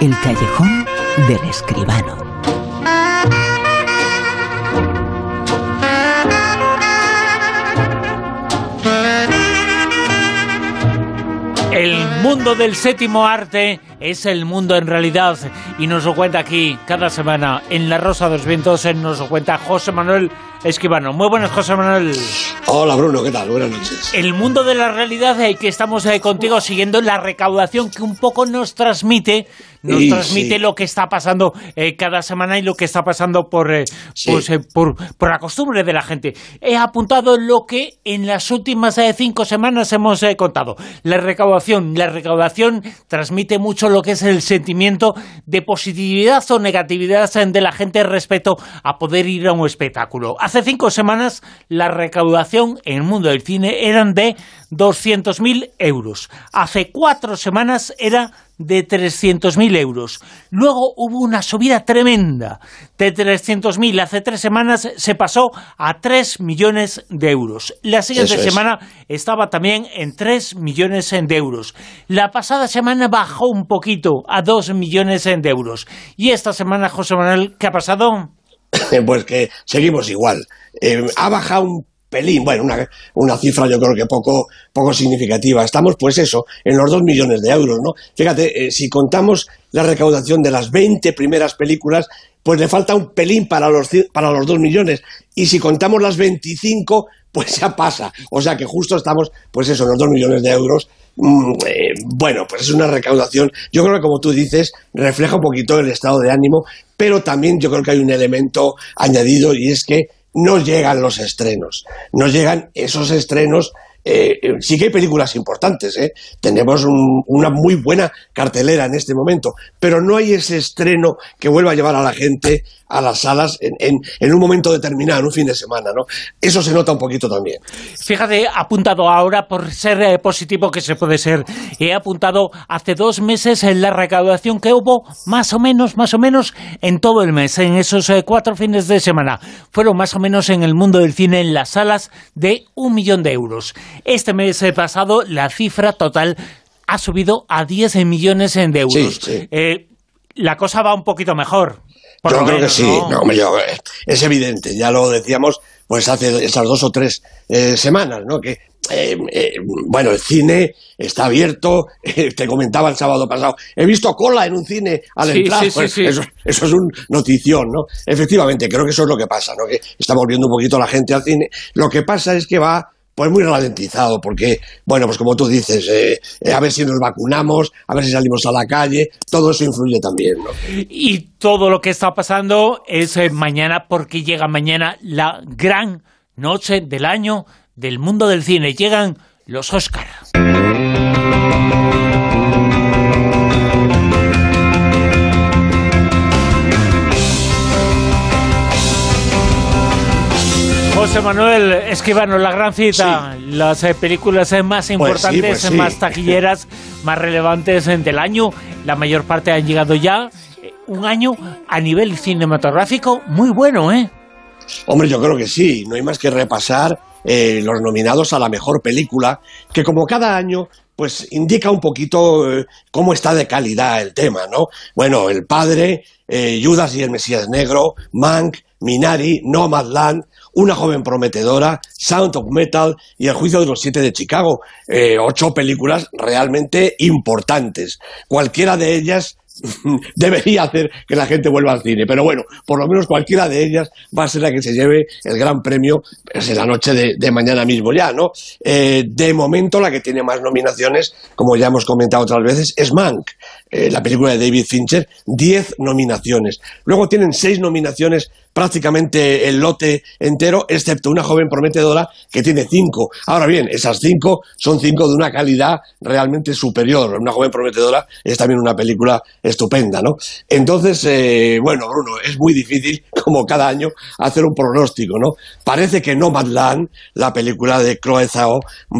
El callejón del escribano. El mundo del séptimo arte es el mundo en realidad y nos lo cuenta aquí cada semana en La Rosa de los Vientos, nos lo cuenta José Manuel Esquivano. Muy buenas, José Manuel. Hola, Bruno, ¿qué tal? Buenas noches. El mundo de la realidad eh, que estamos eh, contigo siguiendo la recaudación que un poco nos transmite, nos transmite lo que está pasando eh, cada semana y lo que está pasando por, pues, por, por, la costumbre de la gente. He apuntado lo que en las últimas cinco semanas hemos contado. La recaudación, la recaudación transmite mucho lo que es el sentimiento de positividad o negatividad de la gente respecto a poder ir a un espectáculo Hace cinco semanas la recaudación en el mundo del cine eran de 200.000 euros. Hace cuatro semanas era de 300.000 euros. Luego hubo una subida tremenda de 300.000. Hace tres semanas se pasó a 3 millones de euros. La siguiente semana estaba también en 3 millones de euros. La pasada semana bajó un poquito a 2 millones de euros. Y esta semana, José Manuel, ¿qué ha pasado? pues que seguimos igual. Eh, ha bajado un pelín, bueno, una, una, cifra yo creo que poco, poco significativa. Estamos, pues eso, en los dos millones de euros, ¿no? Fíjate, eh, si contamos la recaudación de las 20 primeras películas, pues le falta un pelín para los, para los dos millones. Y si contamos las 25, pues ya pasa. O sea que justo estamos, pues eso, en los dos millones de euros. Mm, eh, bueno, pues es una recaudación, yo creo que como tú dices, refleja un poquito el estado de ánimo, pero también yo creo que hay un elemento añadido y es que no llegan los estrenos, no llegan esos estrenos eh, eh, sí que hay películas importantes, ¿eh? tenemos una muy buena cartelera en este momento, pero no hay ese estreno que vuelva a llevar a la gente a las salas en, un momento determinado, en un fin de semana. ¿no? Eso se nota un poquito también. Fíjate, apuntado ahora por ser positivo que se puede ser, he apuntado hace dos meses en la recaudación que hubo más o menos, más o menos en todo el mes, en esos cuatro fines de semana. Fueron más o menos en el mundo del cine en las salas de un millón de euros. Este mes pasado la cifra total ha subido a 10 millones de euros. Eh, la cosa va un poquito mejor. yo creo que sí, eh, es evidente, ya lo decíamos pues hace esas dos o tres eh, semanas, ¿no? Que bueno, el cine está abierto. te comentaba el sábado pasado. He visto cola en un cine al entrar. Pues eso, eso, es un notición, ¿no? Efectivamente, creo que eso es lo que pasa, ¿no? Que está volviendo un poquito la gente al cine. Lo que pasa es que va pues muy ralentizado, porque, bueno, pues como tú dices, eh, eh, a ver si nos vacunamos, a ver si salimos a la calle, todo eso influye también. Y todo lo que está pasando es eh, mañana, porque llega mañana la gran noche del año del mundo del cine. Llegan los Oscars. José Manuel Esquivano, la gran cita, las eh, películas eh, más pues importantes, pues más taquilleras, más relevantes eh, del año, la mayor parte han llegado ya. Un año a nivel cinematográfico muy bueno, ¿eh? Hombre, yo creo que sí, no hay más que repasar los nominados a la mejor película, que como cada año pues indica un poquito cómo está de calidad el tema, ¿no? Bueno, El Padre, Judas y el Mesías Negro, Mank, Minari, Nomadland, una joven prometedora, Sound of Metal y El juicio de los siete de Chicago. Eh, ocho películas realmente importantes. Cualquiera de ellas debería hacer que la gente vuelva al cine. Pero bueno, por lo menos cualquiera de ellas va a ser la que se lleve el gran premio pues, en la noche de, mañana mismo ya, ¿no? Eh, de momento la que tiene más nominaciones, como ya hemos comentado otras veces, es Mank, eh, la película de David Fincher, diez nominaciones. Luego tienen seis nominaciones prácticamente el lote entero, excepto una joven prometedora que tiene cinco. Ahora bien, esas cinco son cinco de una calidad realmente superior. Una joven prometedora es también una película estupenda, ¿no? Entonces, eh, bueno, Bruno, es muy difícil, como cada año, hacer un pronóstico, ¿no? Parece que Nomadland, la película de Chloe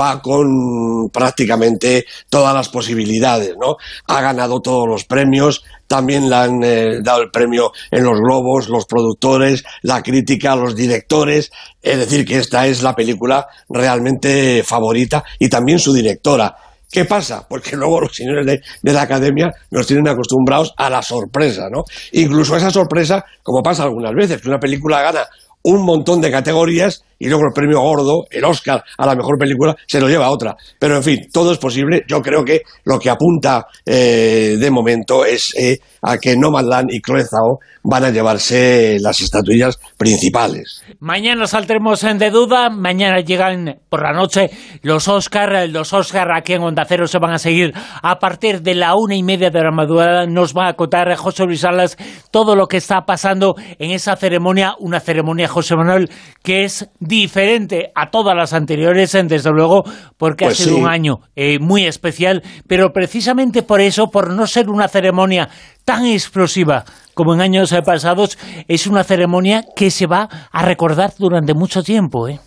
va con prácticamente todas las posibilidades, ¿no? Ha ganado todos los premios, también le han eh, dado el premio en los globos, los productores, la crítica, los directores, es decir, que esta es la película realmente favorita y también su directora ¿Qué pasa? Porque luego los señores de, de, la academia nos tienen acostumbrados a la sorpresa, ¿no? Incluso esa sorpresa, como pasa algunas veces, que una película gana un montón de categorías y luego el premio gordo, el Oscar a la mejor película, se lo lleva a otra. Pero en fin, todo es posible. Yo creo que lo que apunta eh, de momento es eh, a que Nomadland y Chloe Zhao van a llevarse las estatuillas principales. Mañana saldremos de duda, mañana llegan por la noche los Oscar, los Oscar aquí en Onda Cero se van a seguir a partir de la una y media de la madrugada, nos va a contar José Luis Salas todo lo que está pasando en esa ceremonia, una ceremonia, José Manuel, que es diferente a todas las anteriores, desde luego, porque Pues ha sido sí. un año eh, muy especial, pero precisamente por eso, por no ser una ceremonia tan explosiva como en años pasados, es una ceremonia que se va a recordar durante mucho tiempo. ¿eh?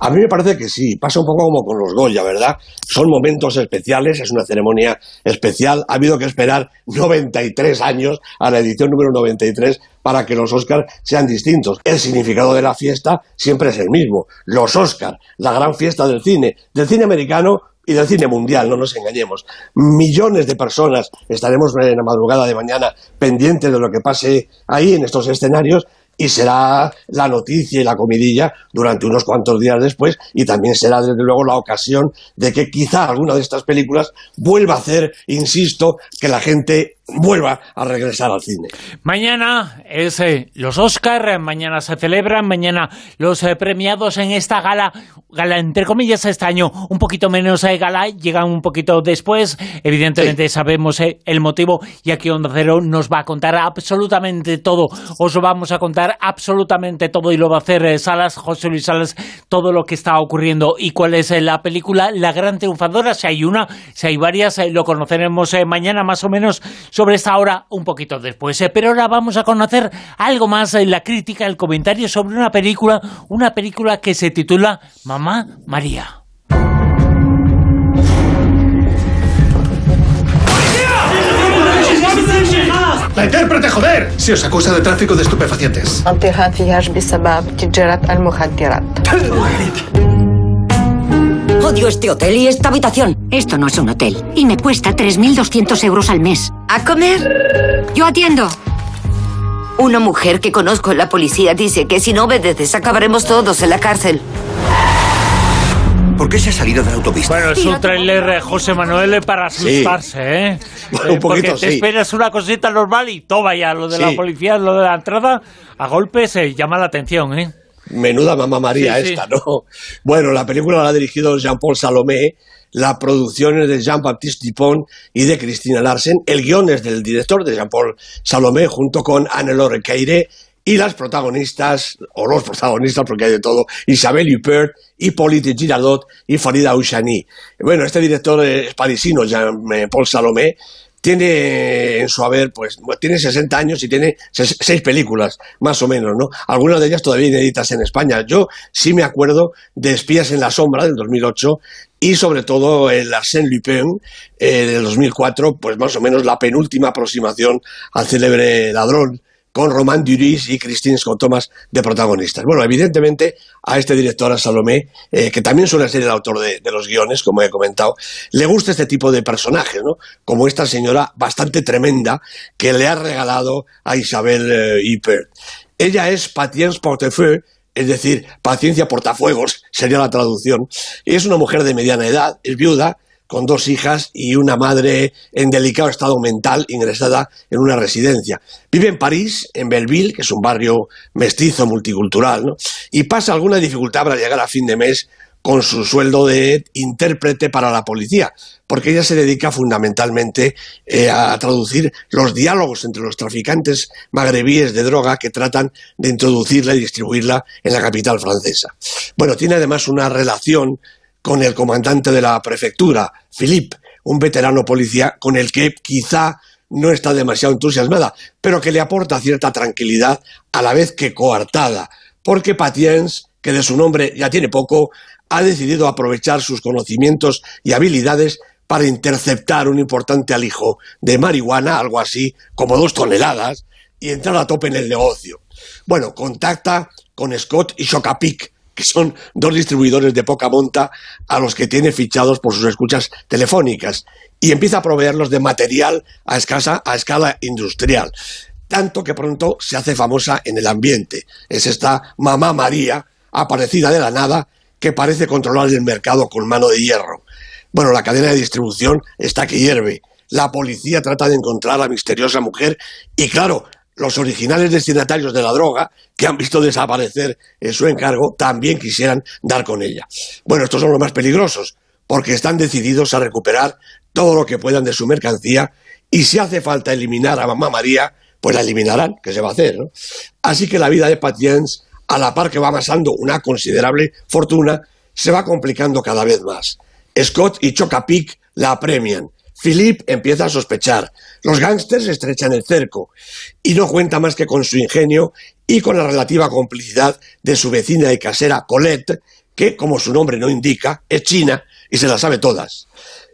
A mí me parece que sí, pasa un poco como con los Goya, ¿verdad? Son momentos especiales, es una ceremonia especial. Ha habido que esperar 93 años a la edición número 93 para que los Oscars sean distintos. El significado de la fiesta siempre es el mismo. Los Oscars, la gran fiesta del cine, del cine americano y del cine mundial, no nos engañemos. Millones de personas estaremos en la madrugada de mañana pendientes de lo que pase ahí en estos escenarios y será la noticia y la comidilla durante unos cuantos días después y también será desde luego la ocasión de que quizá alguna de estas películas vuelva a hacer, insisto, que la gente vuelva a regresar al cine. Mañana es eh, los Oscar, mañana se celebran, mañana los eh, premiados en esta gala, gala entre comillas este año, un poquito menos eh, gala, llegan un poquito después, evidentemente sabemos el motivo y aquí Onda Cero nos va a contar absolutamente todo, os lo vamos a contar absolutamente todo y lo va a hacer Salas, José Luis Salas, todo lo que está ocurriendo y cuál es la película, la gran triunfadora, si hay una, si hay varias, lo conoceremos mañana más o menos sobre esta hora un poquito después. eh, pero ahora vamos a conocer algo más, eh, la crítica, el comentario sobre una película, una película que se titula Mamá María. ¡La intérprete, joder! Se os acusa de tráfico de estupefacientes. Odio este hotel y esta habitación. Esto no es un hotel y me cuesta 3.200 euros al mes. ¿A comer? Yo atiendo. Una mujer que conozco en la policía dice que si no obedeces acabaremos todos en la cárcel. ¿Por qué se ha salido de la autopista? Bueno, es un tráiler, eh, José Manuel, eh, para Sí. asustarse, ¿eh? Bueno, un Eh, porque poquito te sí. esperas una cosita normal y toma ya, lo de la policía, lo de la entrada, a golpes se llama la atención, ¿eh? Menuda mamá María Sí, sí. esta, ¿no? Bueno, la película la ha dirigido Jean-Paul Salomé, la producción es de Jean-Baptiste Dupont y de Cristina Larsen, el guion es del director de Jean-Paul Salomé junto con Anne-Laure Keire y las protagonistas, o los protagonistas porque hay de todo, Isabelle Huppert, Hippolyte Girardot y Farida Ouchani. Bueno, este director es parisino, Jean-Paul Salomé, tiene en su haber, pues, tiene 60 años y tiene seis películas, más o menos, ¿no? Algunas de ellas todavía inéditas en España. Yo sí me acuerdo de Espías en la Sombra, del 2008, y sobre todo el Arsène Lupin, eh, del 2004, pues más o menos la penúltima aproximación al célebre ladrón, con Román Duris y Christine Scott Thomas de protagonistas. Bueno, evidentemente a este director, a Salomé, eh, que también suele ser el autor de, los guiones, como he comentado, le gusta este tipo de personajes, ¿no? Como esta señora bastante tremenda que le ha regalado a Isabel eh. Ella es Patience Portefeuille, es decir, paciencia portafuegos, sería la traducción. Y es una mujer de mediana edad, es viuda, con dos hijas y una madre en delicado estado mental ingresada en una residencia. Vive en París, en Belleville, que es un barrio mestizo, multicultural, ¿no? y pasa alguna dificultad para llegar a fin de mes con su sueldo de intérprete para la policía, porque ella se dedica fundamentalmente eh, a traducir los diálogos entre los traficantes magrebíes de droga que tratan de introducirla y distribuirla en la capital francesa. Bueno, tiene además una relación con el comandante de la prefectura, Philippe, un veterano policía con el que quizá no está demasiado entusiasmada, pero que le aporta cierta tranquilidad a la vez que coartada, porque Patience, que de su nombre ya tiene poco, ha decidido aprovechar sus conocimientos y habilidades para interceptar un importante alijo de marihuana, algo así como dos toneladas, y entrar a tope en el negocio. Bueno, contacta con Scott y Chocapic, que son dos distribuidores de poca monta a los que tiene fichados por sus escuchas telefónicas y empieza a proveerlos de material a, escasa, a escala industrial. Tanto que pronto se hace famosa en el ambiente. Es esta Mamá María, aparecida de la nada, que parece controlar el mercado con mano de hierro. Bueno, la cadena de distribución está que hierve. La policía trata de encontrar a la misteriosa mujer y, claro, los originales destinatarios de la droga, que han visto desaparecer en su encargo, también quisieran dar con ella. Bueno, estos son los más peligrosos, porque están decididos a recuperar todo lo que puedan de su mercancía y si hace falta eliminar a Mamá María, pues la eliminarán, que se va a hacer, ¿no? Así que la vida de Patience, a la par que va amasando una considerable fortuna, se va complicando cada vez más. Scott y Chocapic la apremian. Philip empieza a sospechar. Los gángsters estrechan el cerco y no cuenta más que con su ingenio y con la relativa complicidad de su vecina y casera Colette, que, como su nombre no indica, es china y se la sabe todas.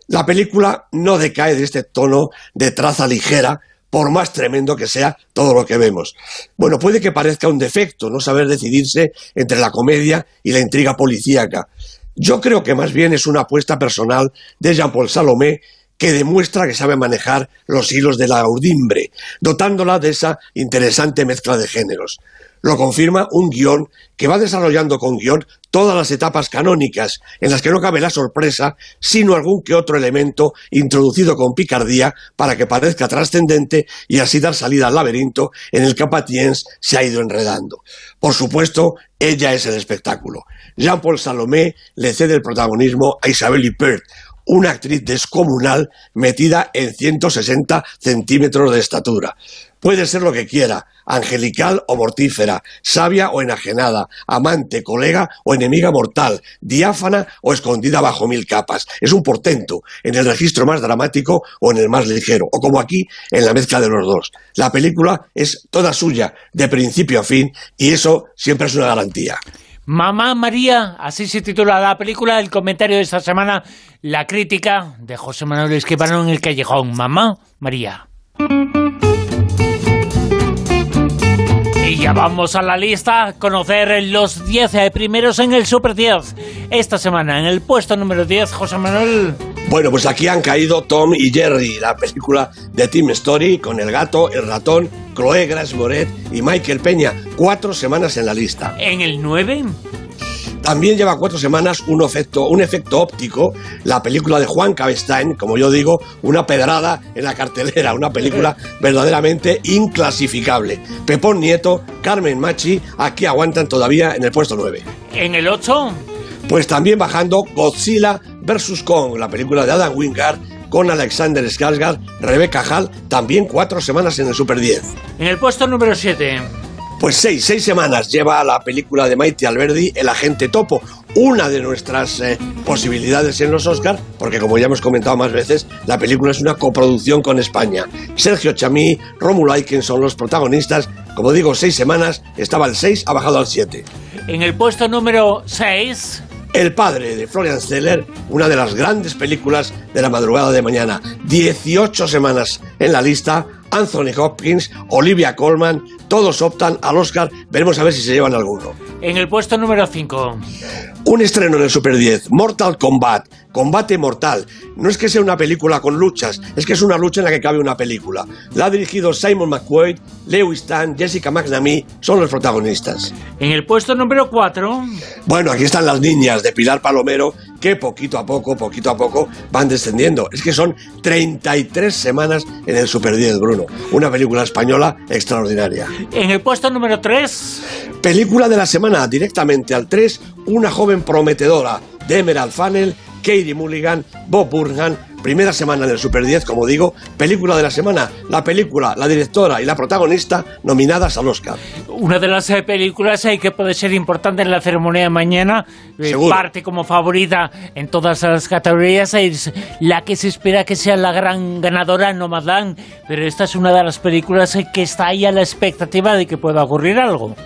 La película no decae de este tono de traza ligera, por más tremendo que sea todo lo que vemos. Bueno, puede que parezca un defecto no saber decidirse entre la comedia y la intriga policíaca. Yo creo que más bien es una apuesta personal de Jean-Paul Salomé que demuestra que sabe manejar los hilos de la audimbre, dotándola de esa interesante mezcla de géneros. Lo confirma un guion que va desarrollando con guion todas las etapas canónicas, en las que no cabe la sorpresa, sino algún que otro elemento introducido con picardía para que parezca trascendente y así dar salida al laberinto en el que Patiens se ha ido enredando. Por supuesto, ella es el espectáculo. Jean-Paul Salomé le cede el protagonismo a Isabelle Huppert, una actriz descomunal metida en 160 centímetros de estatura. Puede ser lo que quiera, angelical o mortífera, sabia o enajenada, amante, colega o enemiga mortal, diáfana o escondida bajo mil capas. Es un portento, en el registro más dramático o en el más ligero, o como aquí, en la mezcla de los dos. La película es toda suya, de principio a fin, y eso siempre es una garantía. Mamá María, así se titula la película, el comentario de esta semana, la crítica de José Manuel Esquivano en el callejón. Mamá María. Ya vamos a la lista, conocer los 10 primeros en el Super 10. Esta semana, en el puesto número 10, José Manuel. Bueno, pues aquí han caído Tom y Jerry, la película de Team Story con el gato, el ratón, Chloe Grace Moret y Michael Peña. Cuatro semanas en la lista. En el 9. También lleva cuatro semanas un efecto, un efecto óptico, la película de Juan Cabestein, como yo digo, una pedrada en la cartelera, una película verdaderamente inclasificable. Pepón Nieto, Carmen Machi, aquí aguantan todavía en el puesto 9. En el 8. Pues también bajando Godzilla vs. Kong, la película de Adam Wingard con Alexander Skarsgård, Rebecca Hall, también cuatro semanas en el Super 10. En el puesto número 7. Pues seis, seis semanas lleva la película de Maite Alberdi, El Agente Topo, una de nuestras eh, posibilidades en los Oscars, porque como ya hemos comentado más veces, la película es una coproducción con España. Sergio Chamí, Rómulo Aiken son los protagonistas. Como digo, seis semanas, estaba el 6, ha bajado al 7. En el puesto número 6. El padre de Florian Zeller, una de las grandes películas de la madrugada de mañana. 18 semanas en la lista, Anthony Hopkins, Olivia Colman, todos optan al Oscar, veremos a ver si se llevan alguno. En el puesto número 5. Un estreno en el Super 10, Mortal Kombat, Combate Mortal. No es que sea una película con luchas, es que es una lucha en la que cabe una película. La ha dirigido Simon McQuaid, Lewis Tan, Jessica McNamee, son los protagonistas. En el puesto número 4. Bueno, aquí están las niñas de Pilar Palomero, que poquito a poco, poquito a poco van descendiendo. Es que son 33 semanas en el Super 10, Bruno. Una película española extraordinaria. En el puesto número 3. Película de la semana, directamente al 3, una joven prometedora de Emerald Funnel, Katie Mulligan, Bob Burnham, primera semana del Super 10, como digo, película de la semana, la película, la directora y la protagonista nominadas al Oscar. Una de las eh, películas eh, que puede ser importante en la ceremonia de mañana, eh, Seguro. parte como favorita en todas las categorías, es la que se espera que sea la gran ganadora, Nomadland, pero esta es una de las películas que está ahí a la expectativa de que pueda ocurrir algo.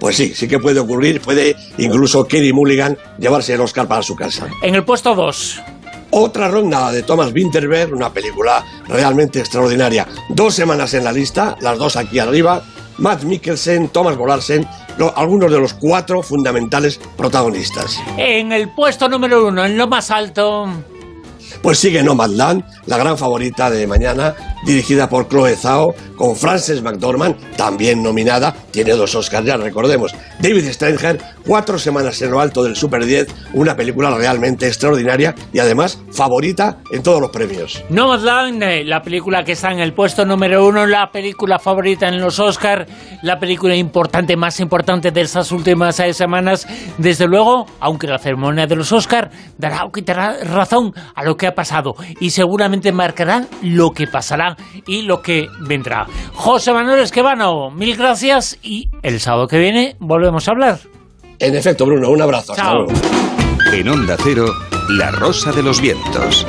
Pues sí, sí que puede ocurrir, puede incluso Katie Mulligan llevarse el Oscar para su casa. En el puesto 2. Otra ronda de Thomas Winterberg, una película realmente extraordinaria. Dos semanas en la lista, las dos aquí arriba. Matt Mikkelsen, Thomas Bolarsen lo- algunos de los cuatro fundamentales protagonistas. En el puesto número uno, en lo más alto. Pues sigue Nomadland, la gran favorita de mañana, dirigida por Chloe Zhao, con Frances McDormand, también nominada, tiene dos Oscars ya, recordemos. David Stranger, cuatro semanas en lo alto del Super 10, una película realmente extraordinaria y además favorita en todos los premios. Nomadland, eh, la película que está en el puesto número uno, la película favorita en los Oscar, la película importante, más importante de estas últimas eh, semanas. Desde luego, aunque la ceremonia de los Oscar dará o quitará razón a lo que ha pasado y seguramente marcará lo que pasará y lo que vendrá. José Manuel Esquivano, mil gracias y el sábado que viene volvemos a hablar. En efecto, Bruno, un abrazo. Hasta Chao. luego. En Onda Cero, La Rosa de los Vientos.